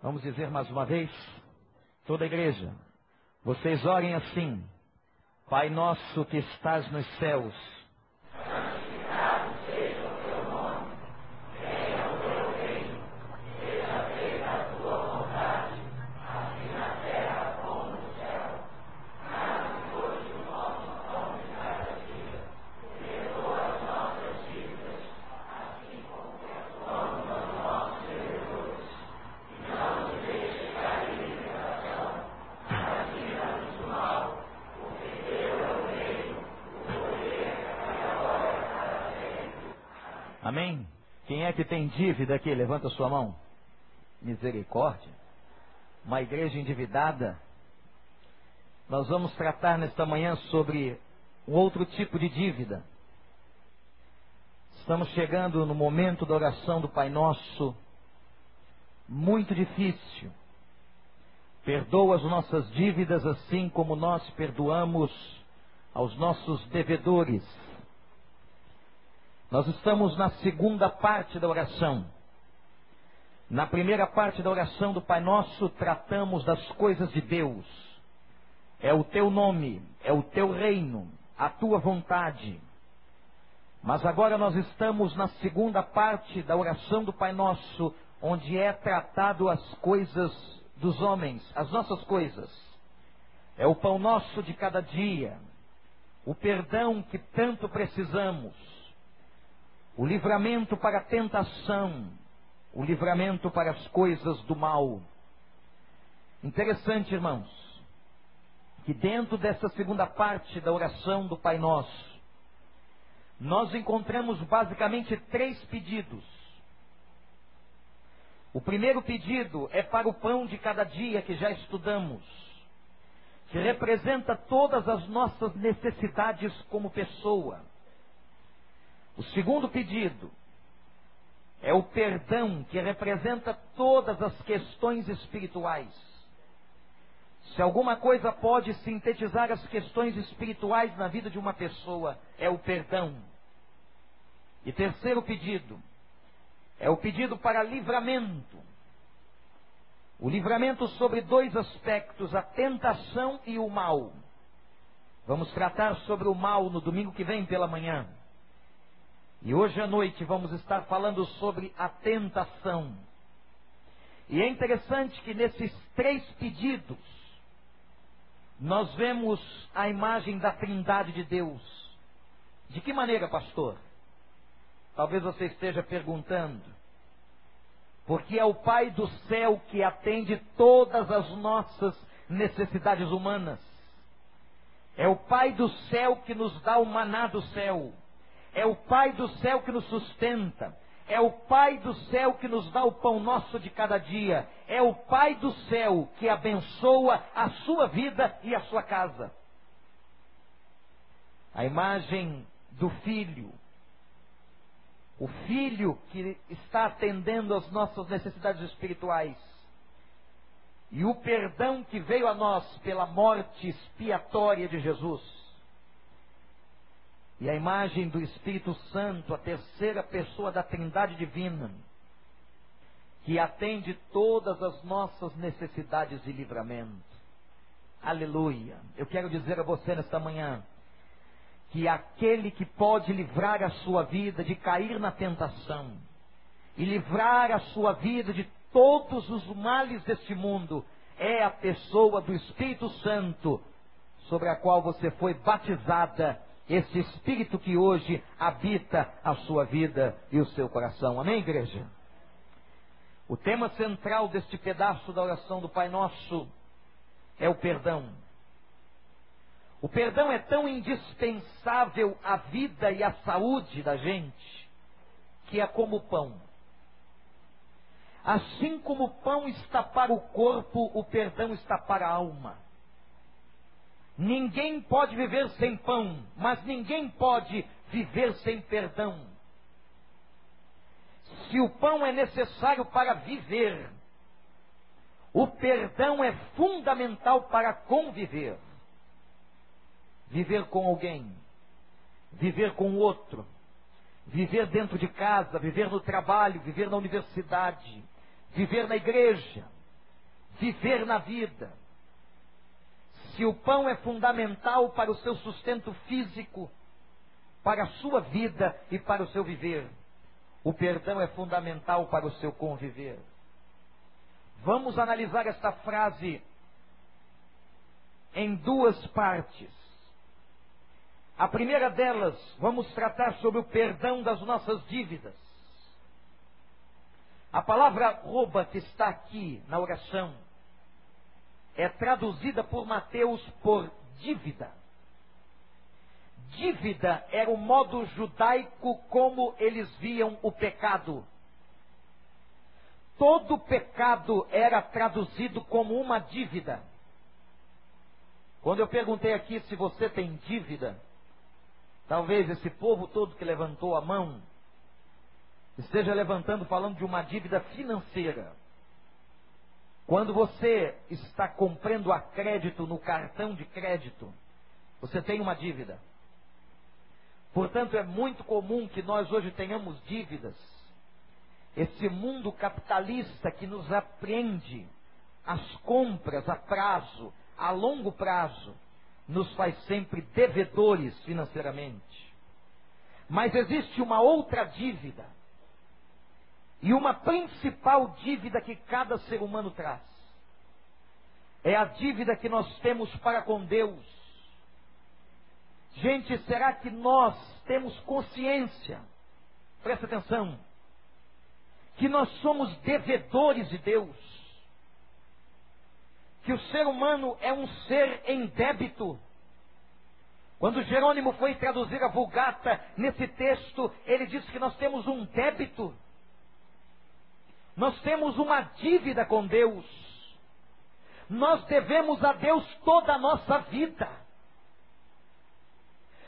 Vamos dizer mais uma vez, toda a igreja, vocês orem assim: Pai nosso que estás nos céus, Amém? Quem é que tem dívida aqui? Levanta sua mão. Misericórdia. Uma igreja endividada. Nós vamos tratar nesta manhã sobre um outro tipo de dívida. Estamos chegando no momento da oração do Pai Nosso, muito difícil. Perdoa as nossas dívidas assim como nós perdoamos aos nossos devedores. Nós estamos na segunda parte da oração. Na primeira parte da oração do Pai Nosso, tratamos das coisas de Deus. É o teu nome, é o teu reino, a tua vontade. Mas agora nós estamos na segunda parte da oração do Pai Nosso, onde é tratado as coisas dos homens, as nossas coisas. É o pão nosso de cada dia, o perdão que tanto precisamos o livramento para a tentação, o livramento para as coisas do mal. Interessante, irmãos, que dentro dessa segunda parte da oração do Pai Nosso, nós encontramos basicamente três pedidos. O primeiro pedido é para o pão de cada dia que já estudamos, que representa todas as nossas necessidades como pessoa. O segundo pedido é o perdão que representa todas as questões espirituais. Se alguma coisa pode sintetizar as questões espirituais na vida de uma pessoa, é o perdão. E terceiro pedido é o pedido para livramento. O livramento sobre dois aspectos, a tentação e o mal. Vamos tratar sobre o mal no domingo que vem pela manhã. E hoje à noite vamos estar falando sobre a tentação. E é interessante que nesses três pedidos, nós vemos a imagem da Trindade de Deus. De que maneira, pastor? Talvez você esteja perguntando. Porque é o Pai do céu que atende todas as nossas necessidades humanas. É o Pai do céu que nos dá o maná do céu. É o Pai do céu que nos sustenta. É o Pai do céu que nos dá o pão nosso de cada dia. É o Pai do céu que abençoa a sua vida e a sua casa. A imagem do filho. O filho que está atendendo às nossas necessidades espirituais. E o perdão que veio a nós pela morte expiatória de Jesus e a imagem do Espírito Santo, a terceira pessoa da Trindade Divina, que atende todas as nossas necessidades de livramento. Aleluia. Eu quero dizer a você nesta manhã que aquele que pode livrar a sua vida de cair na tentação e livrar a sua vida de todos os males deste mundo é a pessoa do Espírito Santo sobre a qual você foi batizada esse Espírito que hoje habita a sua vida e o seu coração. Amém, igreja? O tema central deste pedaço da oração do Pai Nosso é o perdão. O perdão é tão indispensável à vida e à saúde da gente que é como o pão. Assim como o pão está para o corpo, o perdão está para a alma. Ninguém pode viver sem pão, mas ninguém pode viver sem perdão. Se o pão é necessário para viver, o perdão é fundamental para conviver. Viver com alguém, viver com outro, viver dentro de casa, viver no trabalho, viver na universidade, viver na igreja, viver na vida. Se o pão é fundamental para o seu sustento físico, para a sua vida e para o seu viver, o perdão é fundamental para o seu conviver. Vamos analisar esta frase em duas partes. A primeira delas, vamos tratar sobre o perdão das nossas dívidas. A palavra rouba que está aqui na oração é traduzida por Mateus por dívida. Dívida era o modo judaico como eles viam o pecado. Todo pecado era traduzido como uma dívida. Quando eu perguntei aqui se você tem dívida, talvez esse povo todo que levantou a mão esteja levantando falando de uma dívida financeira. Quando você está comprando a crédito no cartão de crédito, você tem uma dívida. Portanto, é muito comum que nós hoje tenhamos dívidas. Esse mundo capitalista que nos apreende as compras a prazo, a longo prazo, nos faz sempre devedores financeiramente. Mas existe uma outra dívida e uma principal dívida que cada ser humano traz é a dívida que nós temos para com Deus. Gente, será que nós temos consciência? Presta atenção. Que nós somos devedores de Deus. Que o ser humano é um ser em débito. Quando Jerônimo foi traduzir a Vulgata, nesse texto, ele diz que nós temos um débito. Nós temos uma dívida com Deus. Nós devemos a Deus toda a nossa vida.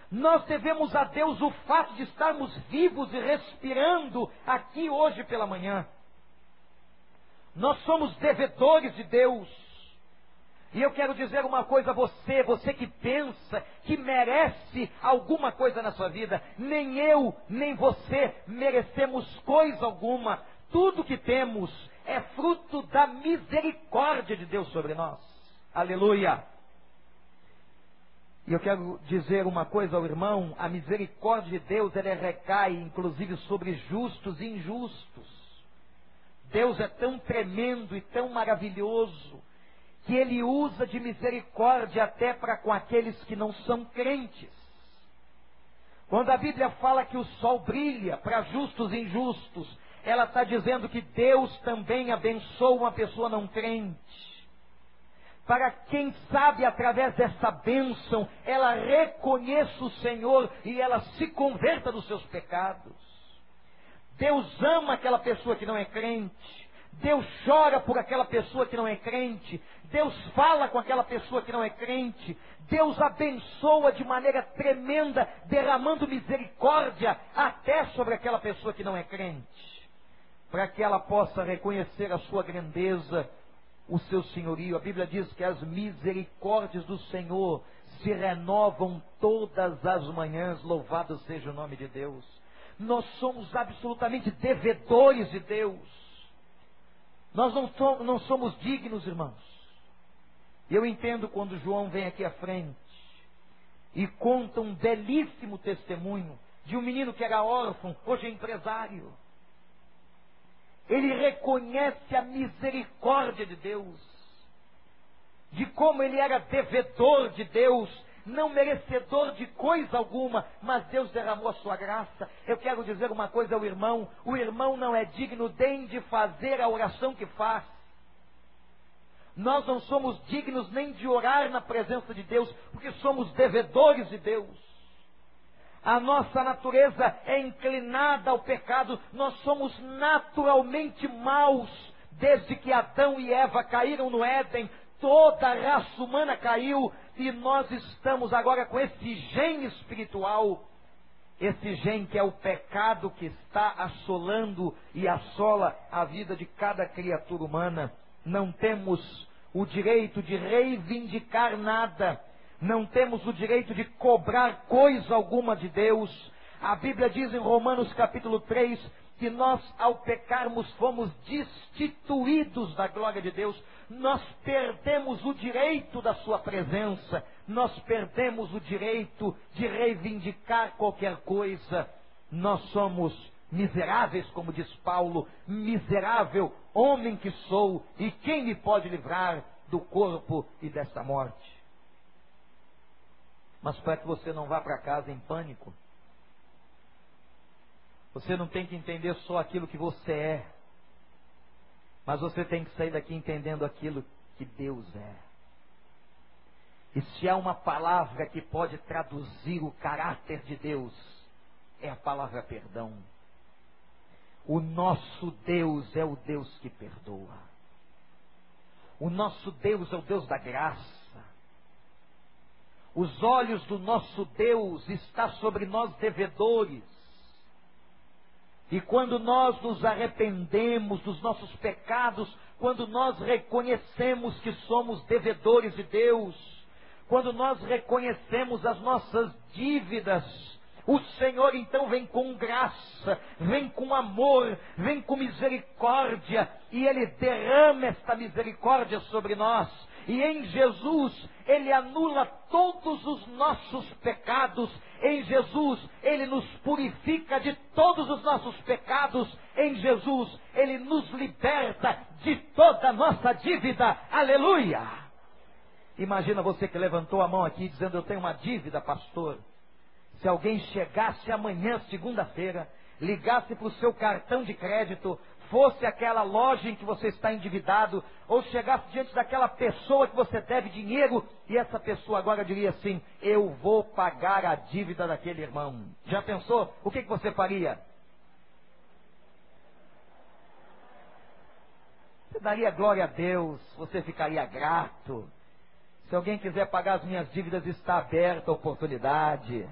Nós devemos a Deus o fato de estarmos vivos e respirando aqui hoje pela manhã. Nós somos devedores de Deus. E eu quero dizer uma coisa a você, você que pensa que merece alguma coisa na sua vida, nem eu, nem você merecemos coisa alguma. Tudo que temos é fruto da misericórdia de Deus sobre nós. Aleluia. E eu quero dizer uma coisa ao irmão: a misericórdia de Deus ela recai inclusive sobre justos e injustos. Deus é tão tremendo e tão maravilhoso que ele usa de misericórdia até para com aqueles que não são crentes. Quando a Bíblia fala que o sol brilha para justos e injustos, ela está dizendo que Deus também abençoa uma pessoa não crente. Para quem sabe, através dessa bênção, ela reconheça o Senhor e ela se converta dos seus pecados. Deus ama aquela pessoa que não é crente. Deus chora por aquela pessoa que não é crente. Deus fala com aquela pessoa que não é crente. Deus abençoa de maneira tremenda, derramando misericórdia até sobre aquela pessoa que não é crente para que ela possa reconhecer a sua grandeza, o seu senhorio. A Bíblia diz que as misericórdias do Senhor se renovam todas as manhãs, louvado seja o nome de Deus. Nós somos absolutamente devedores de Deus. Nós não somos, dignos, irmãos. Eu entendo quando João vem aqui à frente e conta um belíssimo testemunho de um menino que era órfão, hoje é empresário ele reconhece a misericórdia de Deus, de como ele era devedor de Deus, não merecedor de coisa alguma, mas Deus derramou a sua graça. Eu quero dizer uma coisa ao irmão: o irmão não é digno nem de fazer a oração que faz. Nós não somos dignos nem de orar na presença de Deus, porque somos devedores de Deus. A nossa natureza é inclinada ao pecado, nós somos naturalmente maus. Desde que Adão e Eva caíram no Éden, toda a raça humana caiu e nós estamos agora com esse gene espiritual, esse gene que é o pecado que está assolando e assola a vida de cada criatura humana. Não temos o direito de reivindicar nada não temos o direito de cobrar coisa alguma de Deus. A Bíblia diz em Romanos capítulo 3 que nós, ao pecarmos, fomos destituídos da glória de Deus, nós perdemos o direito da Sua presença, nós perdemos o direito de reivindicar qualquer coisa, nós somos miseráveis, como diz Paulo, miserável homem que sou, e quem me pode livrar do corpo e desta morte? Mas para que você não vá para casa em pânico, você não tem que entender só aquilo que você é, mas você tem que sair daqui entendendo aquilo que Deus é. E se há uma palavra que pode traduzir o caráter de Deus, é a palavra perdão. O nosso Deus é o Deus que perdoa. O nosso Deus é o Deus da graça. Os olhos do nosso Deus estão sobre nós devedores. E quando nós nos arrependemos dos nossos pecados, quando nós reconhecemos que somos devedores de Deus, quando nós reconhecemos as nossas dívidas, o Senhor então vem com graça, vem com amor, vem com misericórdia, e Ele derrama esta misericórdia sobre nós. E em Jesus, Ele anula todos os nossos pecados. Em Jesus, Ele nos purifica de todos os nossos pecados. Em Jesus, Ele nos liberta de toda a nossa dívida. Aleluia! Imagina você que levantou a mão aqui dizendo: Eu tenho uma dívida, pastor. Se alguém chegasse amanhã, segunda-feira, ligasse para o seu cartão de crédito, fosse aquela loja em que você está endividado, ou chegasse diante daquela pessoa que você deve dinheiro, e essa pessoa agora diria assim: Eu vou pagar a dívida daquele irmão. Já pensou? O que, que você faria? Você daria glória a Deus, você ficaria grato. Se alguém quiser pagar as minhas dívidas, está aberta a oportunidade.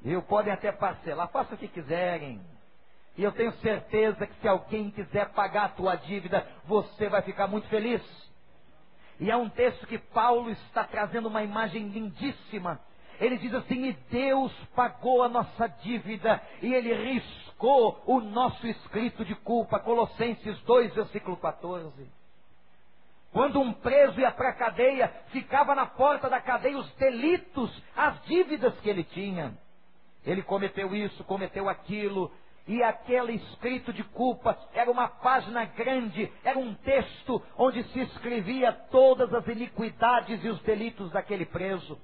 Viu? Podem até parcelar, faça o que quiserem. E eu tenho certeza que se alguém quiser pagar a tua dívida, você vai ficar muito feliz. E há um texto que Paulo está trazendo uma imagem lindíssima. Ele diz assim: E Deus pagou a nossa dívida, e Ele riscou o nosso escrito de culpa. Colossenses 2, versículo 14. Quando um preso ia para a cadeia, ficava na porta da cadeia os delitos, as dívidas que ele tinha. Ele cometeu isso, cometeu aquilo, e aquele escrito de culpa era uma página grande, era um texto onde se escrevia todas as iniquidades e os delitos daquele preso.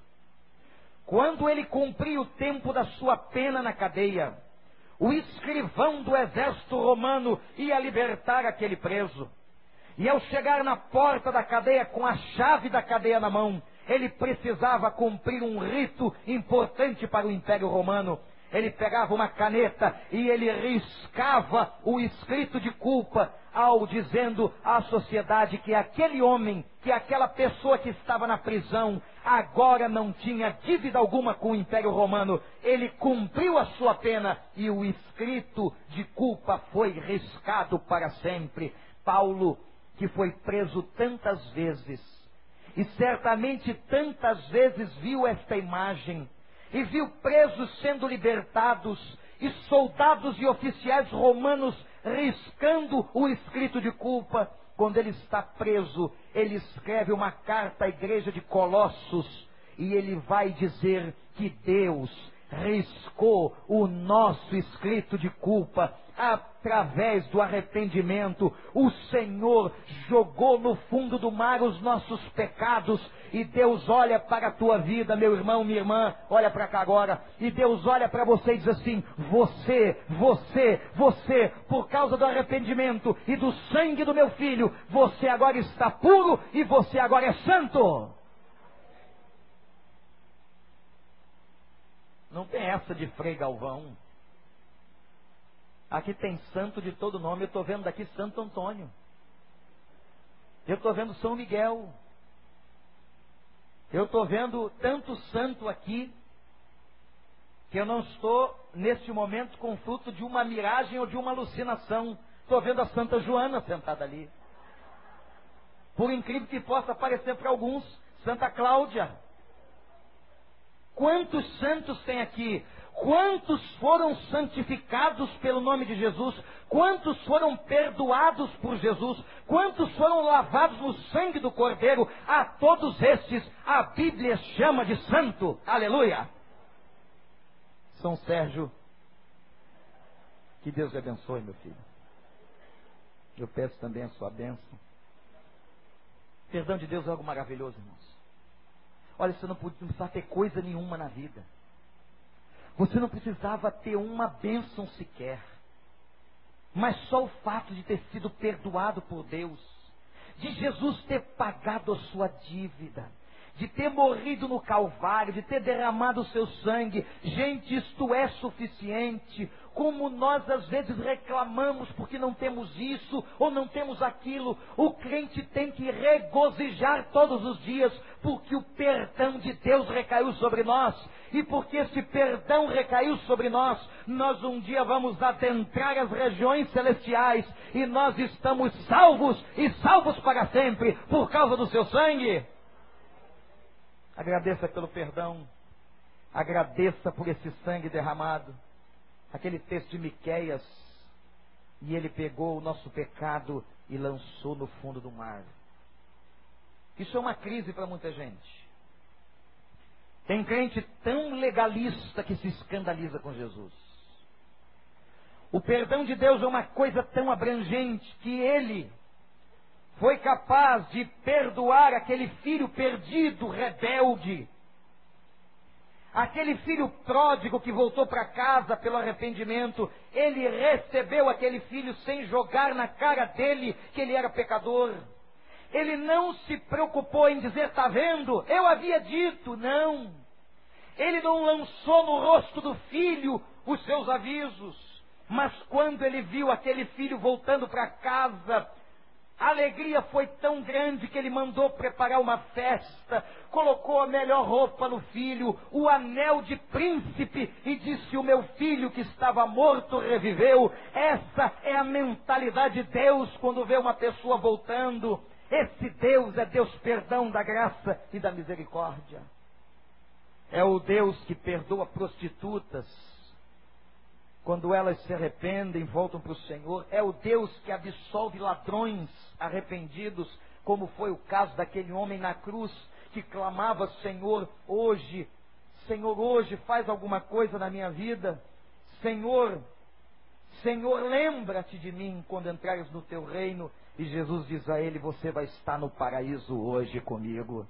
Quando ele cumpria o tempo da sua pena na cadeia, o escrivão do exército romano ia libertar aquele preso. E ao chegar na porta da cadeia com a chave da cadeia na mão, ele precisava cumprir um rito importante para o Império Romano ele pegava uma caneta e ele riscava o escrito de culpa ao dizendo à sociedade que aquele homem, que aquela pessoa que estava na prisão, agora não tinha dívida alguma com o Império Romano. Ele cumpriu a sua pena e o escrito de culpa foi riscado para sempre. Paulo, que foi preso tantas vezes, e certamente tantas vezes viu esta imagem, e viu presos sendo libertados e soldados e oficiais romanos riscando o escrito de culpa. Quando ele está preso, ele escreve uma carta à igreja de Colossos e ele vai dizer que Deus riscou o nosso escrito de culpa através do arrependimento. O Senhor jogou no fundo do mar os nossos pecados e Deus olha para a tua vida, meu irmão, minha irmã, olha para cá agora, e Deus olha para você e diz assim: você, você, você, por causa do arrependimento e do sangue do meu filho, você agora está puro e você agora é santo. Não tem essa de Frei Galvão. Aqui tem santo de todo nome. Eu estou vendo daqui Santo Antônio. Eu estou vendo São Miguel. Eu estou vendo tanto santo aqui que eu não estou neste momento com fruto de uma miragem ou de uma alucinação. Estou vendo a Santa Joana sentada ali. Por incrível que possa parecer para alguns, Santa Cláudia. Quantos santos tem aqui? Quantos foram santificados pelo nome de Jesus? Quantos foram perdoados por Jesus? Quantos foram lavados no sangue do Cordeiro? A todos estes a Bíblia chama de santo. Aleluia! São Sérgio, que Deus lhe abençoe, meu filho. Eu peço também a sua bênção. Perdão de Deus é algo maravilhoso, irmãos. Olha, você não precisa ter coisa nenhuma na vida. Você não precisava ter uma bênção sequer. Mas só o fato de ter sido perdoado por Deus, de Jesus ter pagado a sua dívida, de ter morrido no Calvário, de ter derramado o seu sangue. Gente, isto é suficiente. Como nós às vezes reclamamos porque não temos isso ou não temos aquilo, o crente tem que regozijar todos os dias, porque o perdão de Deus recaiu sobre nós. E porque esse perdão recaiu sobre nós, nós um dia vamos adentrar as regiões celestiais e nós estamos salvos e salvos para sempre por causa do seu sangue. Agradeça pelo perdão. Agradeça por esse sangue derramado. Aquele texto de Miqueias. E ele pegou o nosso pecado e lançou no fundo do mar. Isso é uma crise para muita gente. Tem crente tão legalista que se escandaliza com Jesus. O perdão de Deus é uma coisa tão abrangente que ele foi capaz de perdoar aquele filho perdido, rebelde, aquele filho pródigo que voltou para casa pelo arrependimento, ele recebeu aquele filho sem jogar na cara dele que ele era pecador. Ele não se preocupou em dizer, está vendo? Eu havia dito, não. Ele não lançou no rosto do filho os seus avisos. Mas quando ele viu aquele filho voltando para casa, a alegria foi tão grande que ele mandou preparar uma festa, colocou a melhor roupa no filho, o anel de príncipe e disse: O meu filho que estava morto reviveu. Essa é a mentalidade de Deus quando vê uma pessoa voltando. Esse Deus é Deus perdão da graça e da misericórdia. É o Deus que perdoa prostitutas, quando elas se arrependem, voltam para o Senhor. É o Deus que absolve ladrões arrependidos, como foi o caso daquele homem na cruz que clamava: Senhor, hoje, Senhor, hoje faz alguma coisa na minha vida. Senhor, Senhor, lembra-te de mim quando entrares no teu reino. E Jesus diz a ele: Você vai estar no paraíso hoje comigo.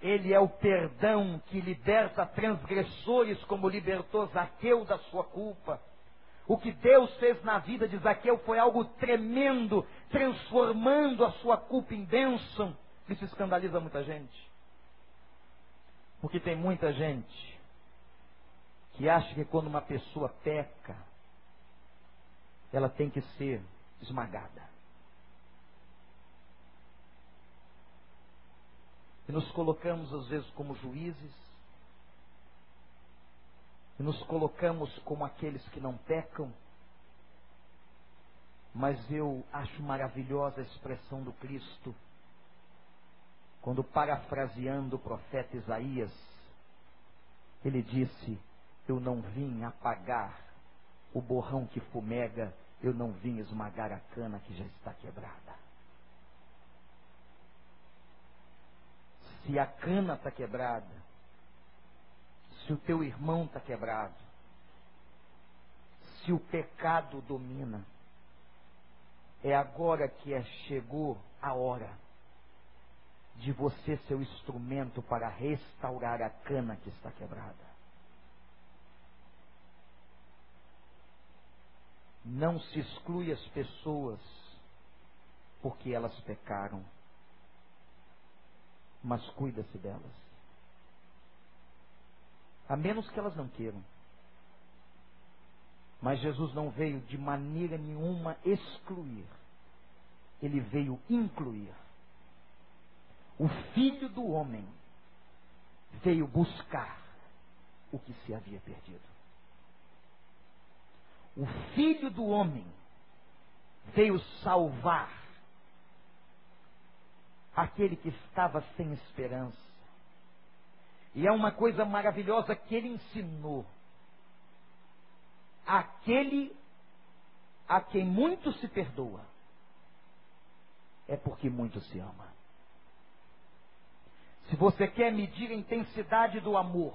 Ele é o perdão que liberta transgressores, como libertou Zaqueu da sua culpa. O que Deus fez na vida de Zaqueu foi algo tremendo, transformando a sua culpa em bênção. Isso escandaliza muita gente. Porque tem muita gente que acha que quando uma pessoa peca, ela tem que ser esmagada. E nos colocamos às vezes como juízes, e nos colocamos como aqueles que não pecam, mas eu acho maravilhosa a expressão do Cristo, quando parafraseando o profeta Isaías, ele disse: Eu não vim apagar o borrão que fumega, eu não vim esmagar a cana que já está quebrada. Se a cana está quebrada, se o teu irmão está quebrado, se o pecado domina, é agora que é, chegou a hora de você ser o instrumento para restaurar a cana que está quebrada. Não se exclui as pessoas porque elas pecaram mas cuida-se delas. A menos que elas não queiram. Mas Jesus não veio de maneira nenhuma excluir. Ele veio incluir. O filho do homem veio buscar o que se havia perdido. O filho do homem veio salvar aquele que estava sem esperança. E é uma coisa maravilhosa que ele ensinou. aquele a quem muito se perdoa, é porque muito se ama. Se você quer medir a intensidade do amor,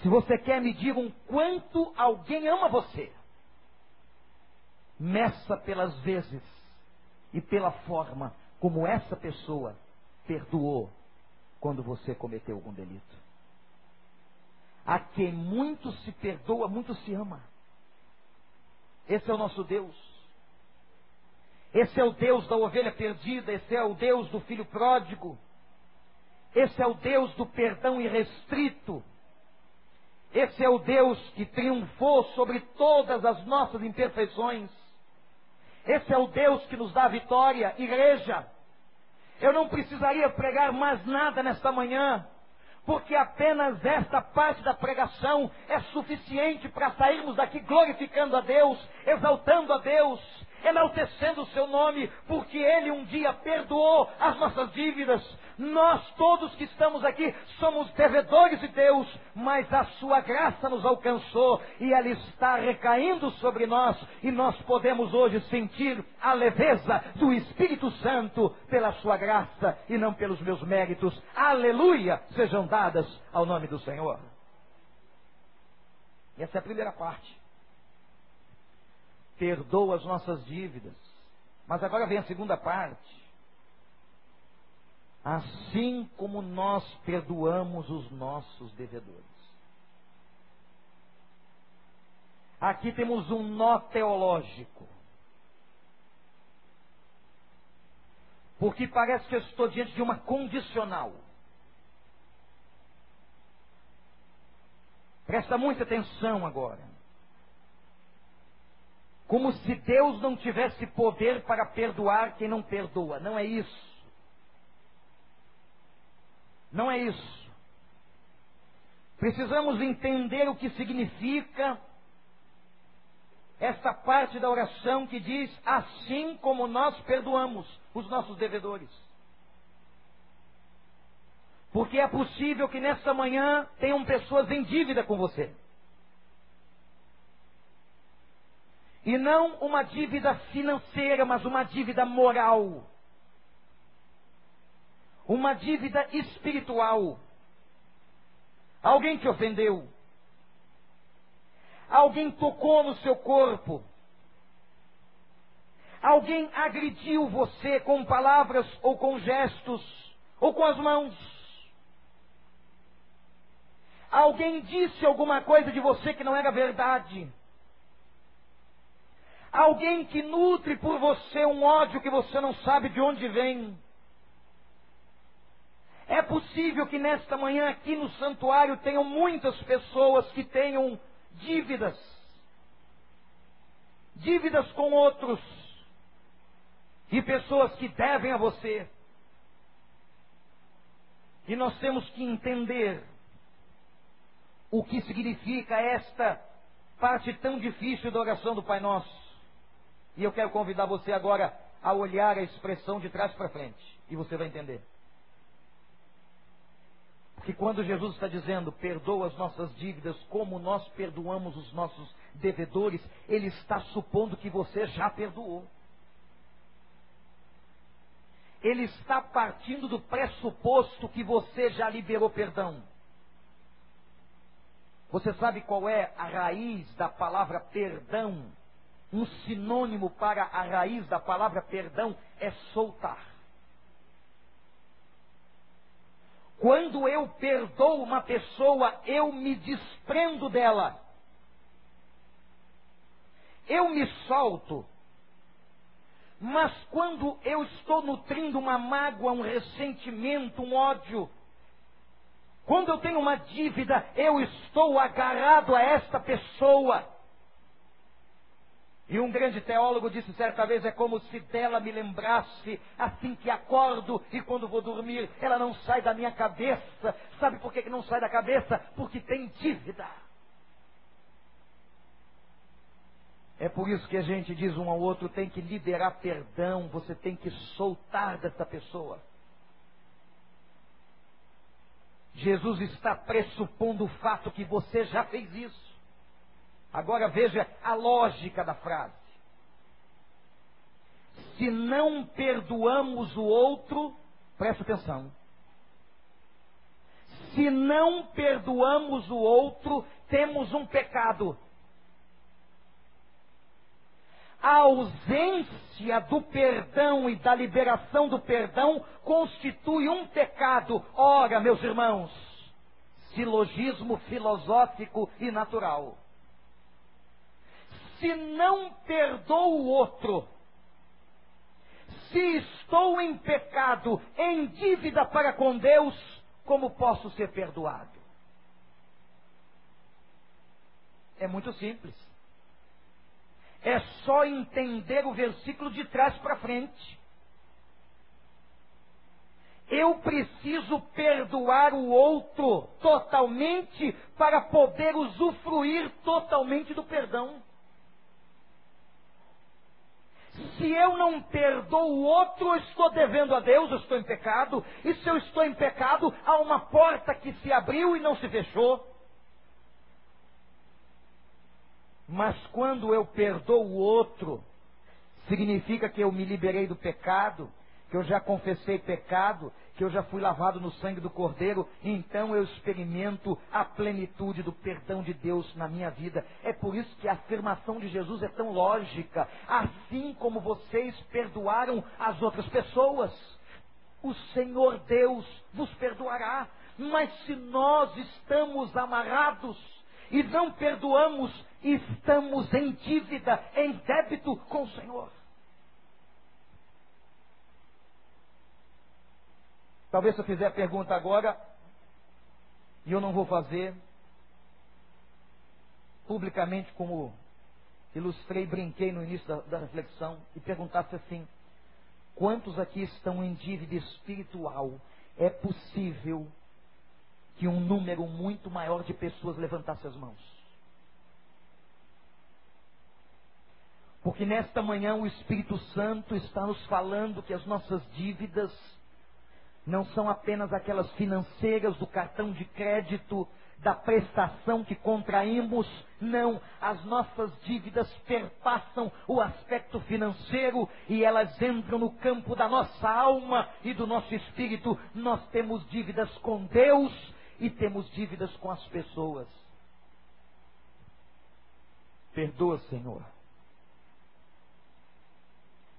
se você quer medir um quanto alguém ama você, meça pelas vezes e pela forma como essa pessoa perdoou quando você cometeu algum delito. A quem muito se perdoa, muito se ama. Esse é o nosso Deus. Esse é o Deus da ovelha perdida, esse é o Deus do filho pródigo. Esse é o Deus do perdão irrestrito. Esse é o Deus que triunfou sobre todas as nossas imperfeições. Esse é o Deus que nos dá a vitória, igreja. Eu não precisaria pregar mais nada nesta manhã, porque apenas esta parte da pregação é suficiente para sairmos daqui glorificando a Deus, exaltando a Deus, enaltecendo o seu nome, porque Ele um dia perdoou as nossas dívidas. Nós todos que estamos aqui somos devedores de Deus, mas a sua graça nos alcançou e ela está recaindo sobre nós e nós podemos hoje sentir a leveza do Espírito Santo pela sua graça e não pelos meus méritos. Aleluia! Sejam dadas ao nome do Senhor. Essa é a primeira parte. Perdoa as nossas dívidas. Mas agora vem a segunda parte assim como nós perdoamos os nossos devedores. Aqui temos um nó teológico. Porque parece que eu estou diante de uma condicional. Presta muita atenção agora. Como se Deus não tivesse poder para perdoar quem não perdoa. Não é isso. Não é isso. Precisamos entender o que significa essa parte da oração que diz: assim como nós perdoamos os nossos devedores. Porque é possível que nesta manhã tenham pessoas em dívida com você. E não uma dívida financeira, mas uma dívida moral uma dívida espiritual. Alguém te ofendeu. Alguém tocou no seu corpo. Alguém agrediu você com palavras ou com gestos ou com as mãos. Alguém disse alguma coisa de você que não era verdade. Alguém que nutre por você um ódio que você não sabe de onde vem. É possível que nesta manhã aqui no santuário tenham muitas pessoas que tenham dívidas. Dívidas com outros. E pessoas que devem a você. E nós temos que entender o que significa esta parte tão difícil da oração do Pai Nosso. E eu quero convidar você agora a olhar a expressão de trás para frente. E você vai entender. Porque quando Jesus está dizendo, perdoa as nossas dívidas como nós perdoamos os nossos devedores, Ele está supondo que você já perdoou. Ele está partindo do pressuposto que você já liberou perdão. Você sabe qual é a raiz da palavra perdão? Um sinônimo para a raiz da palavra perdão é soltar. Quando eu perdoo uma pessoa, eu me desprendo dela. Eu me solto. Mas quando eu estou nutrindo uma mágoa, um ressentimento, um ódio, quando eu tenho uma dívida, eu estou agarrado a esta pessoa. E um grande teólogo disse certa vez: é como se dela me lembrasse assim que acordo e quando vou dormir, ela não sai da minha cabeça. Sabe por que não sai da cabeça? Porque tem dívida. É por isso que a gente diz um ao outro: tem que liberar perdão, você tem que soltar dessa pessoa. Jesus está pressupondo o fato que você já fez isso. Agora veja a lógica da frase. Se não perdoamos o outro, presta atenção. Se não perdoamos o outro, temos um pecado. A ausência do perdão e da liberação do perdão constitui um pecado. Ora, meus irmãos, silogismo filosófico e natural. Se não perdoo o outro, se estou em pecado, em dívida para com Deus, como posso ser perdoado? É muito simples. É só entender o versículo de trás para frente. Eu preciso perdoar o outro totalmente para poder usufruir totalmente do perdão. Se eu não perdoo o outro, eu estou devendo a Deus, eu estou em pecado. E se eu estou em pecado, há uma porta que se abriu e não se fechou. Mas quando eu perdoo o outro, significa que eu me liberei do pecado, que eu já confessei pecado, que eu já fui lavado no sangue do Cordeiro, então eu experimento a plenitude do perdão de Deus na minha vida. É por isso que a afirmação de Jesus é tão lógica. Assim como vocês perdoaram as outras pessoas, o Senhor Deus vos perdoará. Mas se nós estamos amarrados e não perdoamos, estamos em dívida, em débito com o Senhor. Talvez se eu fizer a pergunta agora, e eu não vou fazer, publicamente, como ilustrei, brinquei no início da, da reflexão, e perguntasse assim: quantos aqui estão em dívida espiritual? É possível que um número muito maior de pessoas levantasse as mãos. Porque nesta manhã o Espírito Santo está nos falando que as nossas dívidas não são apenas aquelas financeiras do cartão de crédito, da prestação que contraímos, não, as nossas dívidas perpassam o aspecto financeiro e elas entram no campo da nossa alma e do nosso espírito. Nós temos dívidas com Deus e temos dívidas com as pessoas. Perdoa, Senhor.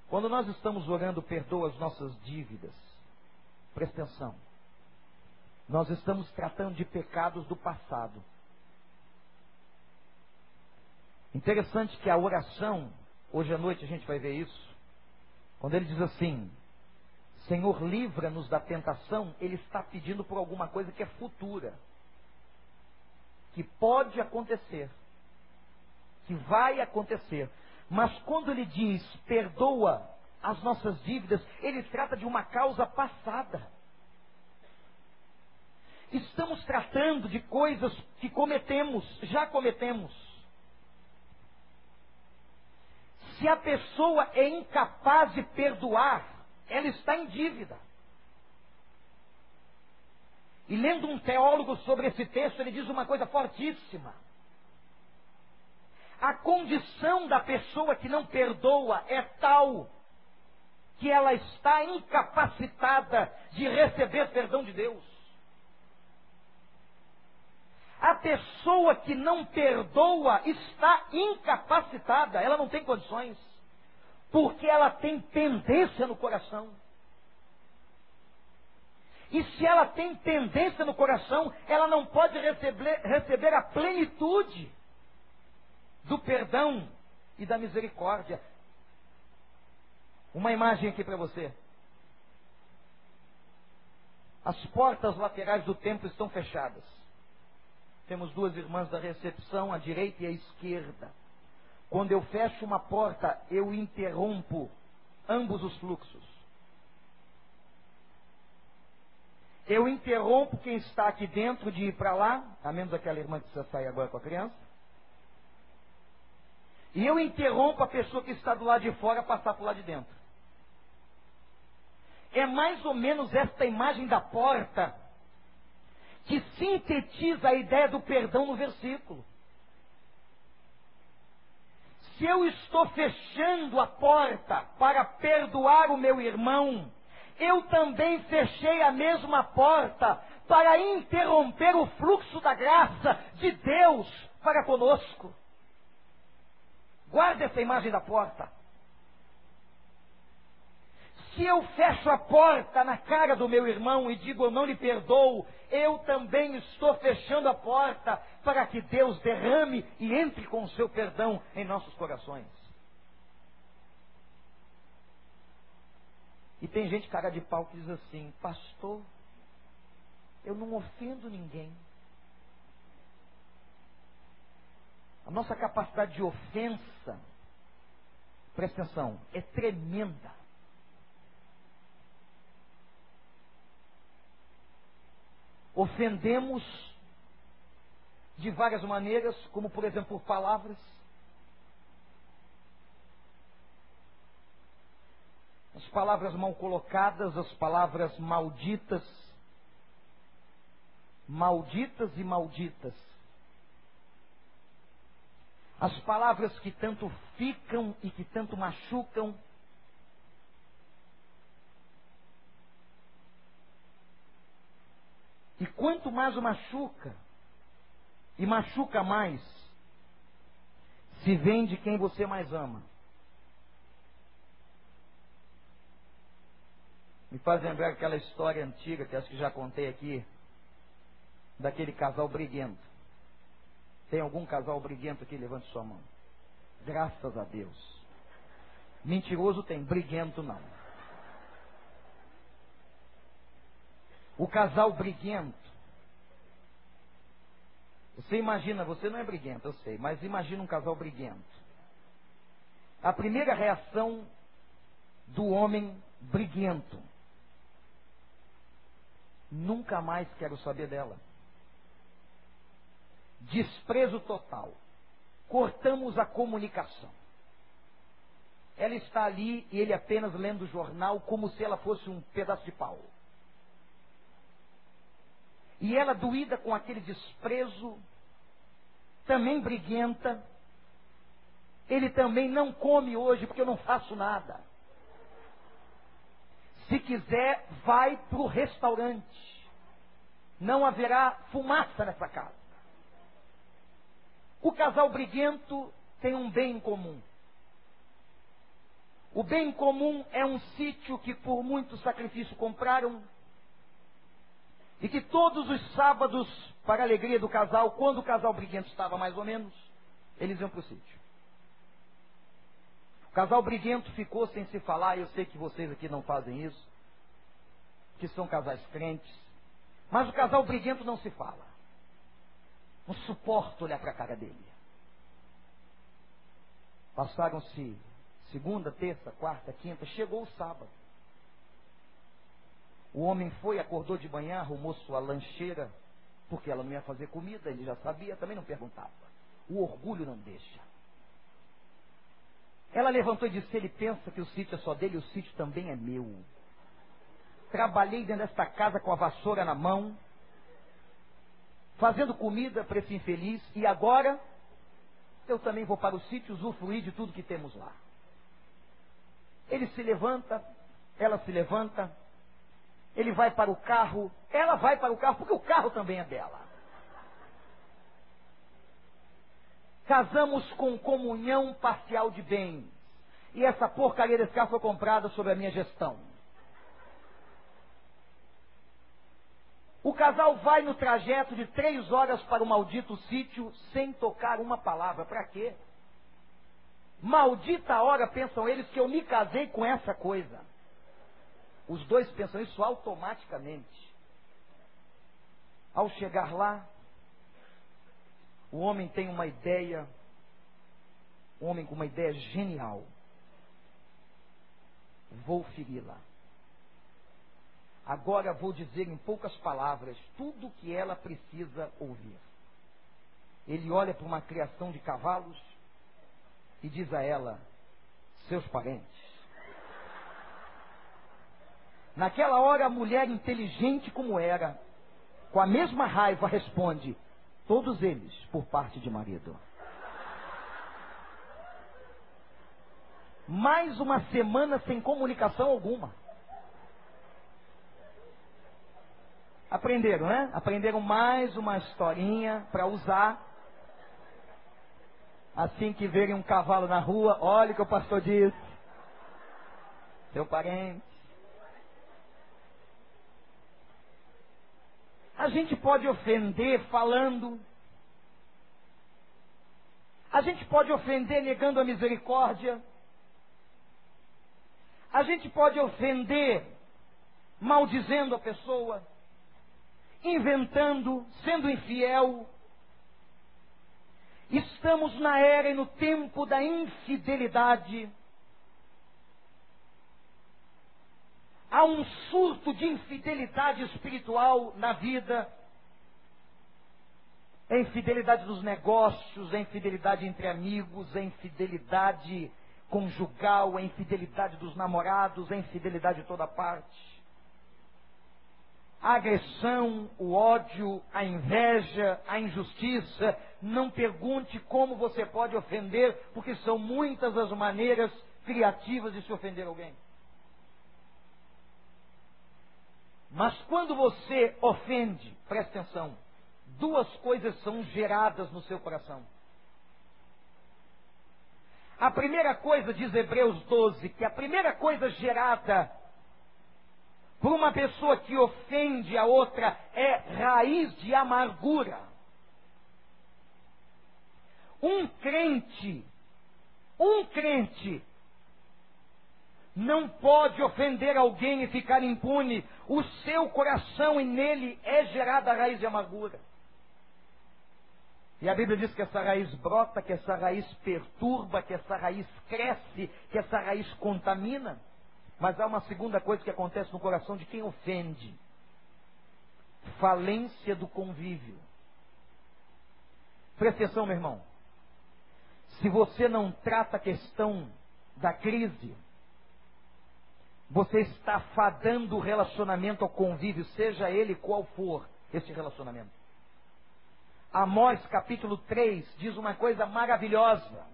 Quando nós estamos orando, perdoa as nossas dívidas. Presta atenção. Nós estamos tratando de pecados do passado. Interessante que a oração, hoje à noite a gente vai ver isso, quando ele diz assim: Senhor, livra-nos da tentação, ele está pedindo por alguma coisa que é futura, que pode acontecer, que vai acontecer. Mas quando ele diz perdoa as nossas dívidas, ele trata de uma causa passada. Estamos tratando de coisas que cometemos, já cometemos. Se a pessoa é incapaz de perdoar, ela está em dívida. E lendo um teólogo sobre esse texto, ele diz uma coisa fortíssima. A condição da pessoa que não perdoa é tal que ela está incapacitada de receber perdão de Deus. A pessoa que não perdoa está incapacitada, ela não tem condições, porque ela tem tendência no coração. E se ela tem tendência no coração, ela não pode receber, receber a plenitude do perdão e da misericórdia. Uma imagem aqui para você. As portas laterais do templo estão fechadas. Temos duas irmãs da recepção, à direita e à esquerda. Quando eu fecho uma porta, eu interrompo ambos os fluxos. Eu interrompo quem está aqui dentro de ir para lá, a menos aquela irmã que precisa sair agora com a criança. E eu interrompo a pessoa que está do lado de fora passar para o lado de dentro. É mais ou menos esta imagem da porta que sintetiza a ideia do perdão no versículo. Se eu estou fechando a porta para perdoar o meu irmão, eu também fechei a mesma porta para interromper o fluxo da graça de Deus para conosco. Guarde essa imagem da porta. Se eu fecho a porta na cara do meu irmão e digo eu não lhe perdoo, eu também estou fechando a porta para que Deus derrame e entre com o seu perdão em nossos corações. E tem gente cara de pau que diz assim: Pastor, eu não ofendo ninguém. A nossa capacidade de ofensa, presta atenção, é tremenda. Ofendemos de várias maneiras, como por exemplo por palavras. As palavras mal colocadas, as palavras malditas, malditas e malditas. As palavras que tanto ficam e que tanto machucam. Quanto mais o machuca, e machuca mais, se vem de quem você mais ama. Me faz lembrar aquela história antiga que acho que já contei aqui, daquele casal briguento. Tem algum casal briguento aqui? Levante sua mão. Graças a Deus. Mentiroso tem, briguento não. O casal briguento. Você imagina, você não é briguento, eu sei, mas imagina um casal briguento. A primeira reação do homem briguento. Nunca mais quero saber dela desprezo total. Cortamos a comunicação. Ela está ali e ele apenas lendo o jornal como se ela fosse um pedaço de pau. E ela, doída com aquele desprezo, também briguenta. Ele também não come hoje porque eu não faço nada. Se quiser, vai para o restaurante. Não haverá fumaça nessa casa. O casal briguento tem um bem comum. O bem comum é um sítio que por muito sacrifício compraram e que todos os sábados, para a alegria do casal, quando o casal briguento estava mais ou menos, eles iam para o sítio. O casal briguento ficou sem se falar, eu sei que vocês aqui não fazem isso, que são casais crentes, mas o casal briguento não se fala. Não suporto olhar para a cara dele. Passaram-se segunda, terça, quarta, quinta, chegou o sábado. O homem foi, acordou de manhã, arrumou sua lancheira, porque ela não ia fazer comida, ele já sabia, também não perguntava. O orgulho não deixa. Ela levantou e disse: ele pensa que o sítio é só dele, o sítio também é meu. Trabalhei dentro desta casa com a vassoura na mão, fazendo comida para esse infeliz, e agora eu também vou para o sítio usufruir de tudo que temos lá. Ele se levanta, ela se levanta, ele vai para o carro, ela vai para o carro, porque o carro também é dela. Casamos com comunhão parcial de bens. E essa porcaria desse carro foi comprada sob a minha gestão. O casal vai no trajeto de três horas para o maldito sítio sem tocar uma palavra. Para quê? Maldita hora, pensam eles, que eu me casei com essa coisa. Os dois pensam isso automaticamente. Ao chegar lá, o homem tem uma ideia, um homem com uma ideia genial. Vou feri-la. Agora vou dizer em poucas palavras tudo o que ela precisa ouvir. Ele olha para uma criação de cavalos e diz a ela: seus parentes. Naquela hora, a mulher inteligente como era, com a mesma raiva, responde: todos eles por parte de marido. mais uma semana sem comunicação alguma. Aprenderam, né? Aprenderam mais uma historinha para usar. Assim que verem um cavalo na rua, olha o que o pastor disse. Seu parente. A gente pode ofender falando. A gente pode ofender negando a misericórdia. A gente pode ofender maldizendo a pessoa inventando, sendo infiel. Estamos na era e no tempo da infidelidade. Há um surto de infidelidade espiritual na vida. É infidelidade dos negócios, é infidelidade entre amigos, é infidelidade conjugal, é infidelidade dos namorados, é infidelidade de toda parte a agressão, o ódio, a inveja, a injustiça. Não pergunte como você pode ofender, porque são muitas as maneiras criativas de se ofender alguém. Mas quando você ofende, preste atenção, duas coisas são geradas no seu coração. A primeira coisa, diz Hebreus 12, que a primeira coisa gerada por uma pessoa que ofende a outra é raiz de amargura. Um crente, um crente, não pode ofender alguém e ficar impune. O seu coração e nele é gerada a raiz de amargura. E a Bíblia diz que essa raiz brota, que essa raiz perturba, que essa raiz cresce, que essa raiz contamina. Mas há uma segunda coisa que acontece no coração de quem ofende: falência do convívio. Presta atenção, meu irmão. Se você não trata a questão da crise, você está fadando o relacionamento ao convívio, seja ele qual for esse relacionamento. Amós capítulo 3 diz uma coisa maravilhosa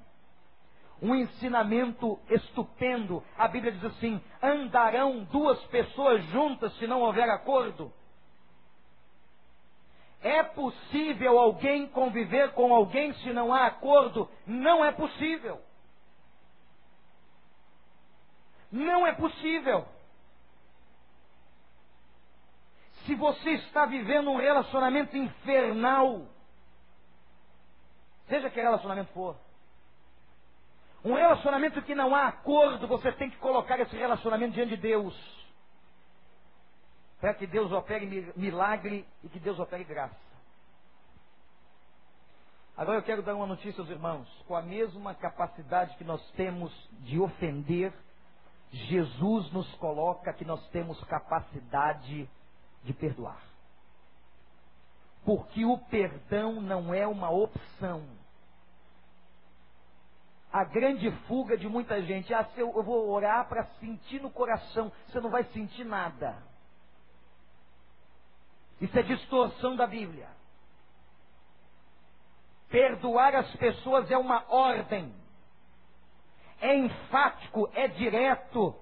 um ensinamento estupendo. A Bíblia diz assim: andarão duas pessoas juntas se não houver acordo? É possível alguém conviver com alguém se não há acordo? Não é possível. Não é possível. Se você está vivendo um relacionamento infernal, seja que relacionamento for, um relacionamento que não há acordo, você tem que colocar esse relacionamento diante de Deus. Para que Deus opere milagre e que Deus opere graça. Agora eu quero dar uma notícia aos irmãos. Com a mesma capacidade que nós temos de ofender, Jesus nos coloca que nós temos capacidade de perdoar. Porque o perdão não é uma opção a grande fuga de muita gente. Ah, eu, eu vou orar para sentir no coração, você não vai sentir nada. Isso é distorção da Bíblia. Perdoar as pessoas é uma ordem. É enfático, é direto.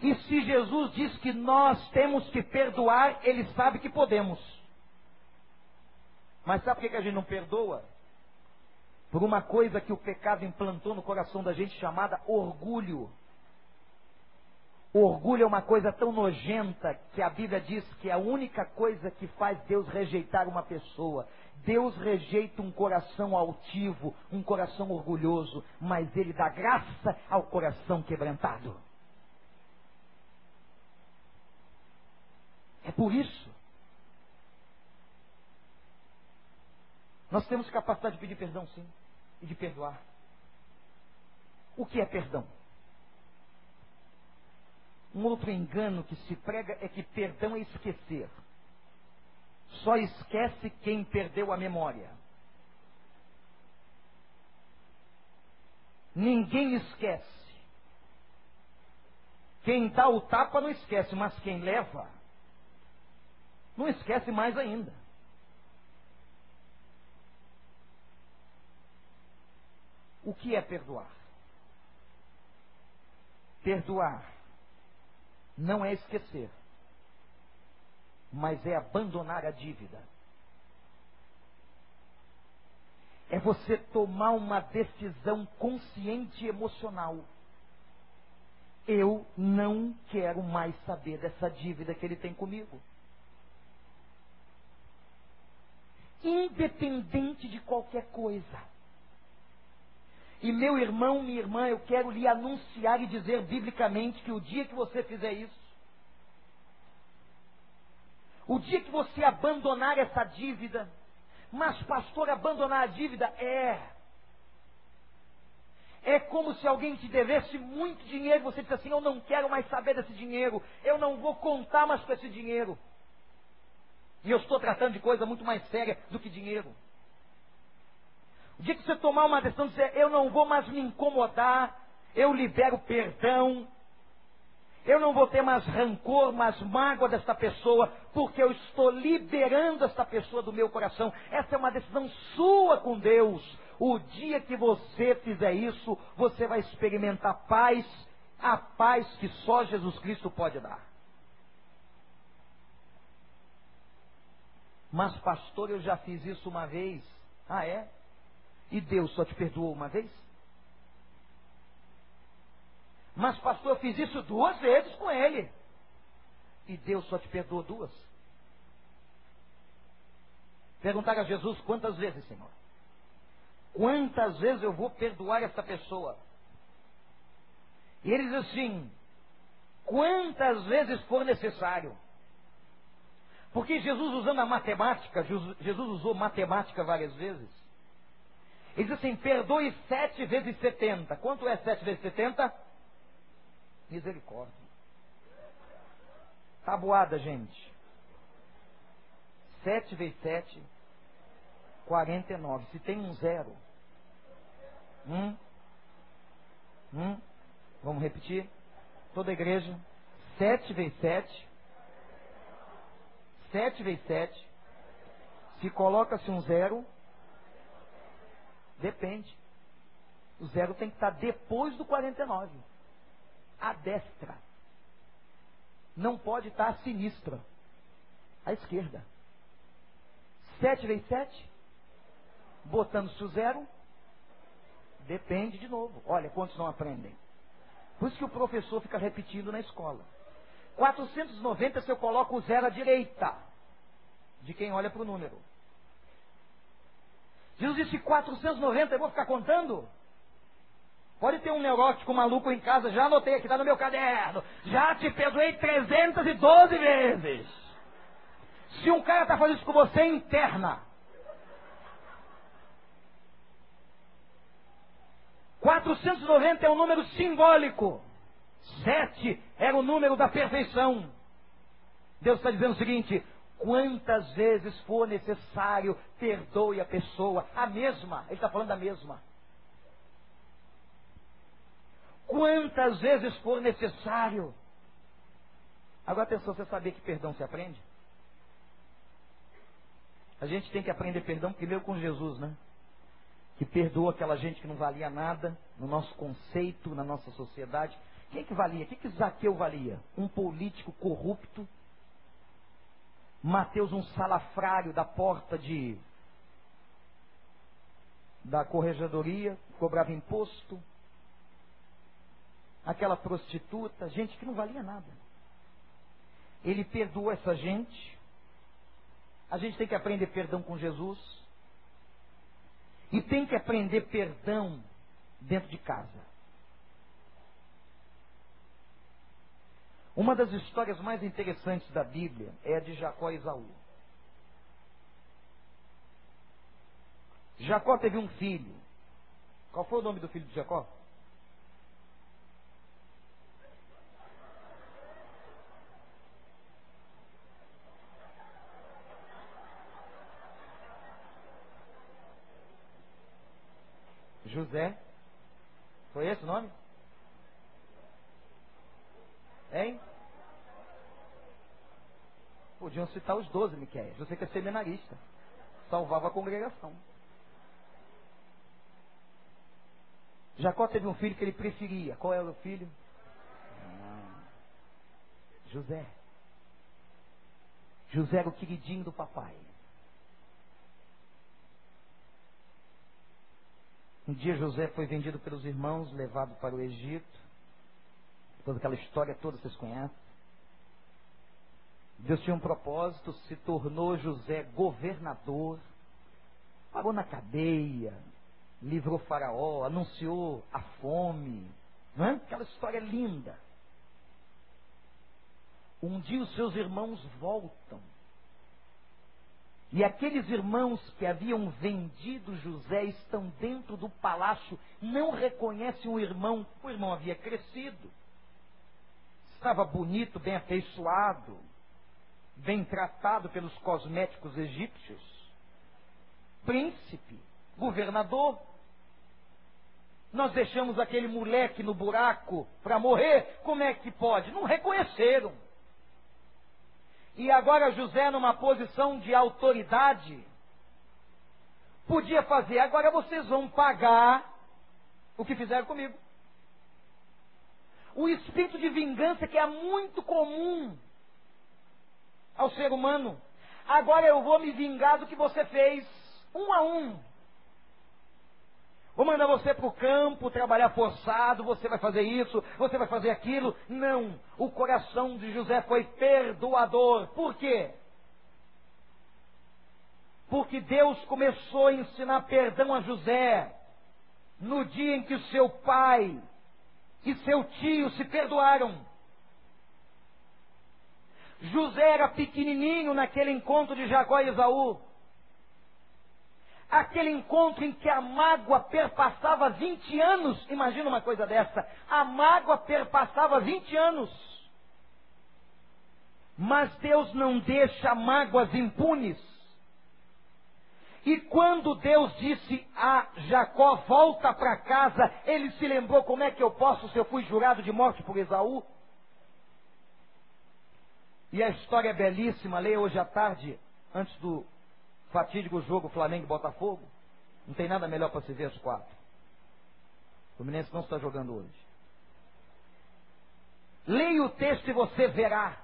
E se Jesus diz que nós temos que perdoar, ele sabe que podemos. Mas sabe por que a gente não perdoa? por uma coisa que o pecado implantou no coração da gente chamada orgulho. Orgulho é uma coisa tão nojenta que a Bíblia diz que é a única coisa que faz Deus rejeitar uma pessoa. Deus rejeita um coração altivo, um coração orgulhoso, mas Ele dá graça ao coração quebrantado. É por isso. Nós temos capacidade de pedir perdão, sim e de perdoar. O que é perdão? Um outro engano que se prega é que perdão é esquecer. Só esquece quem perdeu a memória. Ninguém esquece. Quem dá o tapa não esquece, mas quem leva não esquece mais ainda. O que é perdoar? Perdoar não é esquecer, mas é abandonar a dívida. É você tomar uma decisão consciente e emocional. Eu não quero mais saber dessa dívida que ele tem comigo. Independente de qualquer coisa. E meu irmão, minha irmã, eu quero lhe anunciar e dizer biblicamente que o dia que você fizer isso, o dia que você abandonar essa dívida, mas pastor, abandonar a dívida é. É como se alguém te devesse muito dinheiro, você disse assim: Eu não quero mais saber desse dinheiro, eu não vou contar mais com esse dinheiro. E eu estou tratando de coisa muito mais séria do que dinheiro. O dia que você tomar uma decisão de dizer, eu não vou mais me incomodar, eu libero perdão, eu não vou ter mais rancor, mais mágoa desta pessoa, porque eu estou liberando esta pessoa do meu coração. Essa é uma decisão sua com Deus. O dia que você fizer isso, você vai experimentar paz, a paz que só Jesus Cristo pode dar. Mas, pastor, eu já fiz isso uma vez. Ah, é? E Deus só te perdoou uma vez? Mas, pastor, eu fiz isso duas vezes com ele. E Deus só te perdoou duas? Perguntaram a Jesus quantas vezes, Senhor? Quantas vezes eu vou perdoar essa pessoa? E ele diz assim: quantas vezes for necessário. Porque Jesus, usando a matemática, Jesus usou matemática várias vezes. Ele diz assim: perdoe sete vezes setenta. Quanto é sete vezes setenta? Misericórdia. Tabuada, gente. Sete vezes sete, quarenta e nove. Se tem um zero. Hum? Hum? Vamos repetir? Toda a igreja. Sete vezes sete. Sete vezes sete. Se coloca-se um zero, Depende. O zero tem que estar depois do 49. A destra. Não pode estar a sinistra. À esquerda. 7 vezes 7. Botando-se o zero. Depende de novo. Olha quantos não aprendem. Por isso que o professor fica repetindo na escola. 490 se eu coloco o zero à direita de quem olha para o número. Jesus disse 490, eu vou ficar contando? Pode ter um neurótico maluco em casa, já anotei aqui, está no meu caderno. Já te perdoei 312 vezes. Se um cara está fazendo isso com você, interna. 490 é um número simbólico. 7 era o número da perfeição. Deus está dizendo o seguinte: Quantas vezes for necessário, perdoe a pessoa. A mesma, ele está falando da mesma. Quantas vezes for necessário. Agora atenção, você sabia que perdão se aprende? A gente tem que aprender perdão primeiro com Jesus, né? Que perdoa aquela gente que não valia nada no nosso conceito, na nossa sociedade. Quem que valia? O que, que Zaqueu valia? Um político corrupto Mateus, um salafrário da porta de da corregedoria, cobrava imposto. Aquela prostituta, gente que não valia nada. Ele perdoa essa gente. A gente tem que aprender perdão com Jesus. E tem que aprender perdão dentro de casa. Uma das histórias mais interessantes da Bíblia é a de Jacó e Esaú. Jacó teve um filho. Qual foi o nome do filho de Jacó? José. Foi esse o nome? Hein? Podiam citar os doze, Miquel. Você que é seminarista. Salvava a congregação. Jacó teve um filho que ele preferia. Qual era o filho? José. José era o queridinho do papai. Um dia José foi vendido pelos irmãos, levado para o Egito. Toda aquela história toda vocês conhecem. Deus tinha um propósito, se tornou José governador, parou na cadeia, livrou Faraó, anunciou a fome. Não é? Aquela história linda. Um dia os seus irmãos voltam. E aqueles irmãos que haviam vendido José estão dentro do palácio, não reconhecem o irmão. O irmão havia crescido, estava bonito, bem afeiçoado, bem tratado pelos cosméticos egípcios, príncipe, governador. Nós deixamos aquele moleque no buraco para morrer, como é que pode? Não reconheceram. E agora José, numa posição de autoridade, podia fazer, agora vocês vão pagar o que fizeram comigo. O espírito de vingança que é muito comum ao ser humano. Agora eu vou me vingar do que você fez, um a um. Vou mandar você para o campo trabalhar forçado, você vai fazer isso, você vai fazer aquilo. Não. O coração de José foi perdoador. Por quê? Porque Deus começou a ensinar perdão a José no dia em que seu pai e seu tio se perdoaram. José era pequenininho naquele encontro de Jacó e Esaú. Aquele encontro em que a mágoa perpassava 20 anos. Imagina uma coisa dessa. A mágoa perpassava 20 anos. Mas Deus não deixa mágoas impunes. E quando Deus disse a Jacó, volta para casa, ele se lembrou como é que eu posso se eu fui jurado de morte por Esaú? E a história é belíssima, leia hoje à tarde, antes do fatídico jogo Flamengo e Botafogo. Não tem nada melhor para se ver os quatro. O Fluminense não está jogando hoje. Leia o texto e você verá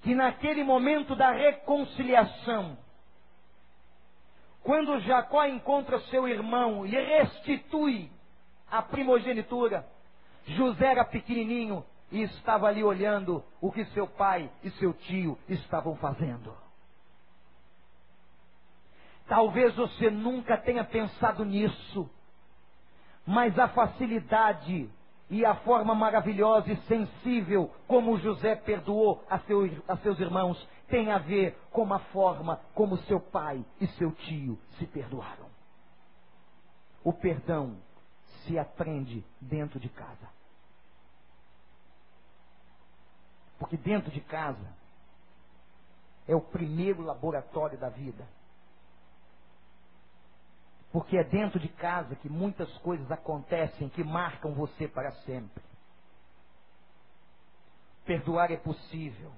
que naquele momento da reconciliação, quando Jacó encontra seu irmão e restitui a primogenitura, José era pequenininho e estava ali olhando o que seu pai e seu tio estavam fazendo. Talvez você nunca tenha pensado nisso, mas a facilidade e a forma maravilhosa e sensível como José perdoou a, seu, a seus irmãos tem a ver com a forma como seu pai e seu tio se perdoaram. O perdão se aprende dentro de casa. Porque dentro de casa é o primeiro laboratório da vida. Porque é dentro de casa que muitas coisas acontecem que marcam você para sempre. Perdoar é possível.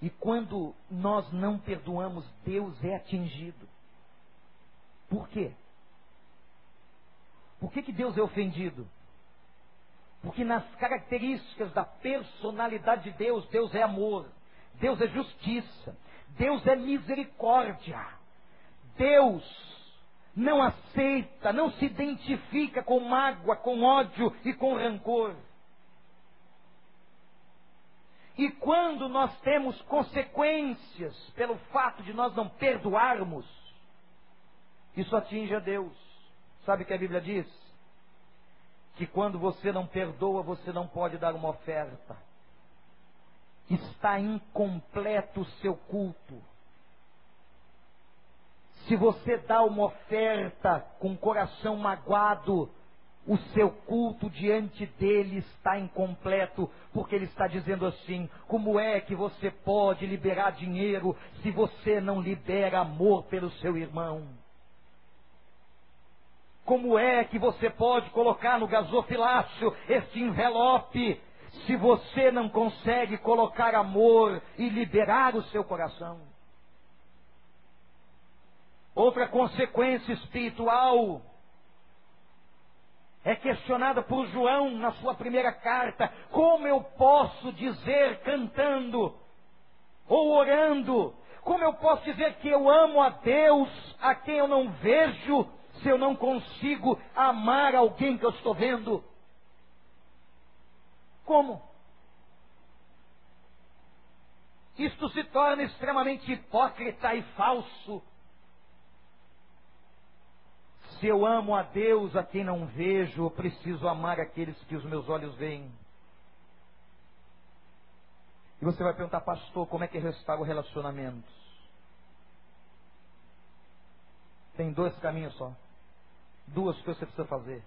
E quando nós não perdoamos, Deus é atingido. Por quê? Por que, que Deus é ofendido? Porque nas características da personalidade de Deus, Deus é amor, Deus é justiça, Deus é misericórdia. Deus não aceita, não se identifica com mágoa, com ódio e com rancor. E quando nós temos consequências pelo fato de nós não perdoarmos, isso atinge a Deus. Sabe o que a Bíblia diz? Que quando você não perdoa, você não pode dar uma oferta. Está incompleto o seu culto. Se você dá uma oferta com o coração magoado, o seu culto diante dele está incompleto, porque ele está dizendo assim: como é que você pode liberar dinheiro se você não libera amor pelo seu irmão? Como é que você pode colocar no gasofilácio este envelope se você não consegue colocar amor e liberar o seu coração? Outra consequência espiritual é questionada por João na sua primeira carta: como eu posso dizer cantando ou orando? Como eu posso dizer que eu amo a Deus a quem eu não vejo se eu não consigo amar alguém que eu estou vendo? Como? Isto se torna extremamente hipócrita e falso. Se eu amo a Deus a quem não vejo, eu preciso amar aqueles que os meus olhos veem. E você vai perguntar, pastor, como é que restaura relacionamentos? Tem dois caminhos só. Duas coisas que você precisa fazer.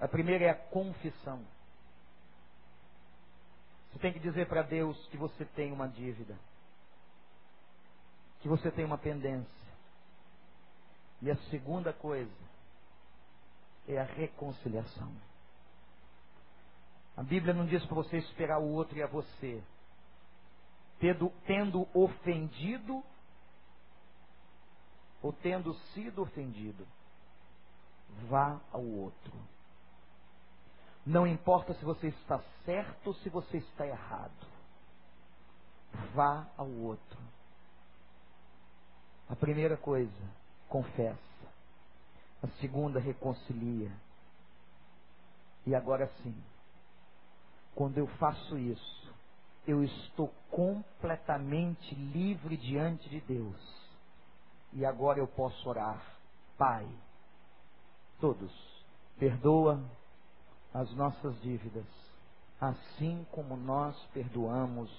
A primeira é a confissão. Você tem que dizer para Deus que você tem uma dívida, que você tem uma pendência. E a segunda coisa é a reconciliação. A Bíblia não diz para você esperar o outro e a você. Tendo, tendo ofendido ou tendo sido ofendido, vá ao outro. Não importa se você está certo ou se você está errado. Vá ao outro. A primeira coisa, confessa. A segunda, reconcilia. E agora sim, quando eu faço isso, eu estou completamente livre diante de Deus. E agora eu posso orar, Pai, todos, perdoa as nossas dívidas, assim como nós perdoamos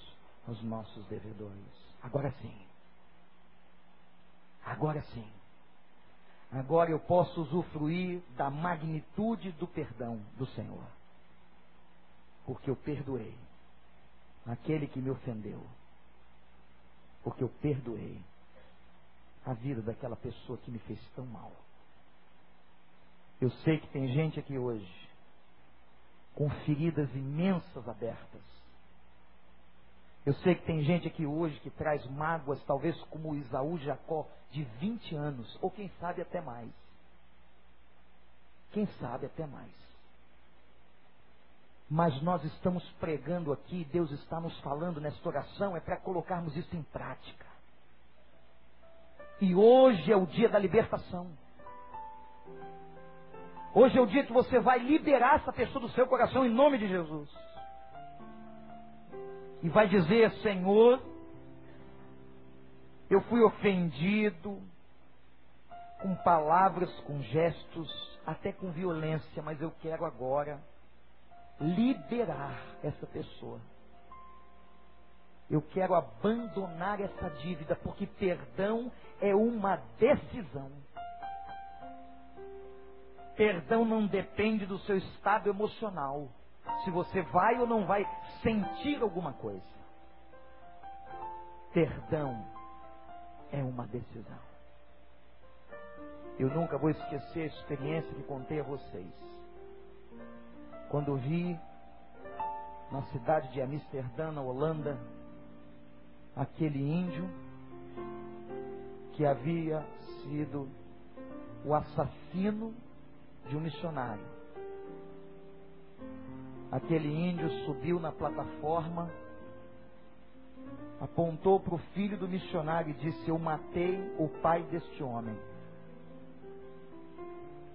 os nossos devedores. Agora sim. Agora sim. Agora eu posso usufruir da magnitude do perdão do Senhor. Porque eu perdoei aquele que me ofendeu. Porque eu perdoei a vida daquela pessoa que me fez tão mal. Eu sei que tem gente aqui hoje com feridas imensas abertas. Eu sei que tem gente aqui hoje que traz mágoas, talvez como Isaú Jacó, de 20 anos, ou quem sabe até mais. Quem sabe até mais. Mas nós estamos pregando aqui, Deus está nos falando nesta oração, é para colocarmos isso em prática. E hoje é o dia da libertação. Hoje é o dia que você vai liberar essa pessoa do seu coração em nome de Jesus. E vai dizer: Senhor, eu fui ofendido com palavras, com gestos, até com violência, mas eu quero agora liberar essa pessoa. Eu quero abandonar essa dívida, porque perdão é uma decisão. Perdão não depende do seu estado emocional. Se você vai ou não vai sentir alguma coisa. Perdão é uma decisão. Eu nunca vou esquecer a experiência que contei a vocês. Quando vi na cidade de Amsterdã, na Holanda, aquele índio que havia sido o assassino de um missionário. Aquele índio subiu na plataforma, apontou para o filho do missionário e disse: Eu matei o pai deste homem.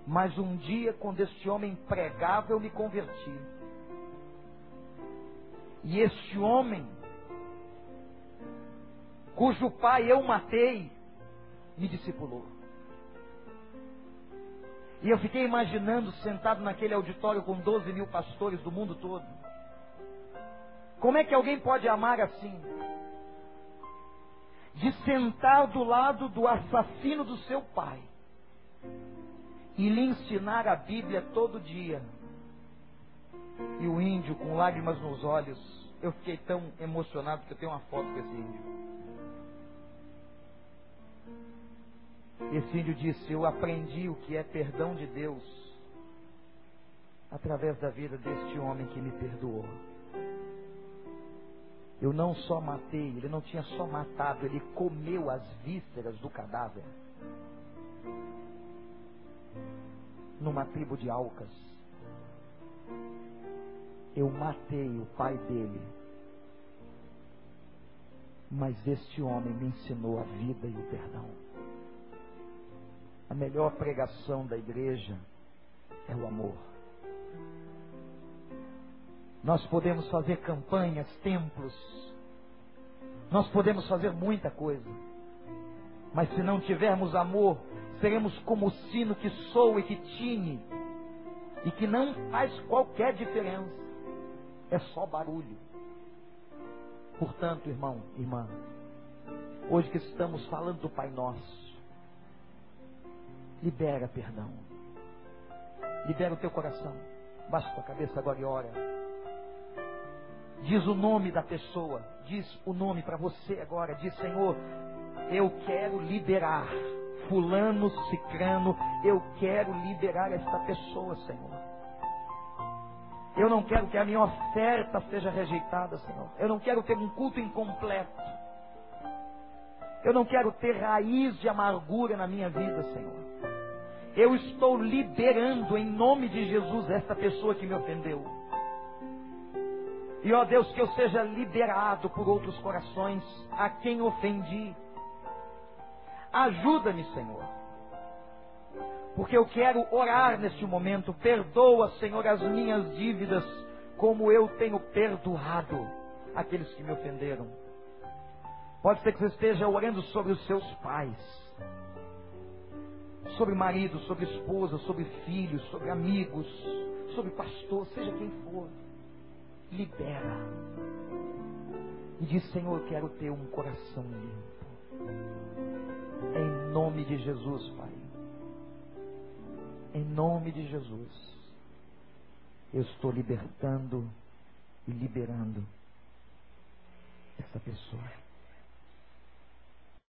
Mas um dia, quando este homem pregava, eu me converti. E este homem, cujo pai eu matei, me discipulou. E eu fiquei imaginando, sentado naquele auditório com 12 mil pastores do mundo todo. Como é que alguém pode amar assim? De sentar do lado do assassino do seu pai e lhe ensinar a Bíblia todo dia. E o índio, com lágrimas nos olhos, eu fiquei tão emocionado que eu tenho uma foto com esse índio. Esse índio disse: Eu aprendi o que é perdão de Deus através da vida deste homem que me perdoou. Eu não só matei, ele não tinha só matado, ele comeu as vísceras do cadáver. numa tribo de Alcas. Eu matei o pai dele. Mas este homem me ensinou a vida e o perdão. A melhor pregação da igreja é o amor. Nós podemos fazer campanhas, templos, nós podemos fazer muita coisa, mas se não tivermos amor, seremos como o sino que soa e que tine e que não faz qualquer diferença, é só barulho. Portanto, irmão, irmã, hoje que estamos falando do Pai Nosso, libera perdão. Libera o teu coração. Baixa tua cabeça agora e ora. Diz o nome da pessoa. Diz o nome para você agora. Diz, Senhor, eu quero liberar fulano, cicrano. Eu quero liberar esta pessoa, Senhor. Eu não quero que a minha oferta seja rejeitada, Senhor. Eu não quero ter um culto incompleto. Eu não quero ter raiz de amargura na minha vida, Senhor. Eu estou liberando em nome de Jesus esta pessoa que me ofendeu. E ó Deus, que eu seja liberado por outros corações a quem ofendi. Ajuda-me, Senhor. Porque eu quero orar neste momento. Perdoa, Senhor, as minhas dívidas, como eu tenho perdoado aqueles que me ofenderam. Pode ser que você esteja orando sobre os seus pais sobre marido, sobre esposa, sobre filhos, sobre amigos, sobre pastor, seja quem for. Libera. E diz, Senhor, eu quero ter um coração limpo. Em nome de Jesus, Pai. Em nome de Jesus. Eu estou libertando e liberando essa pessoa.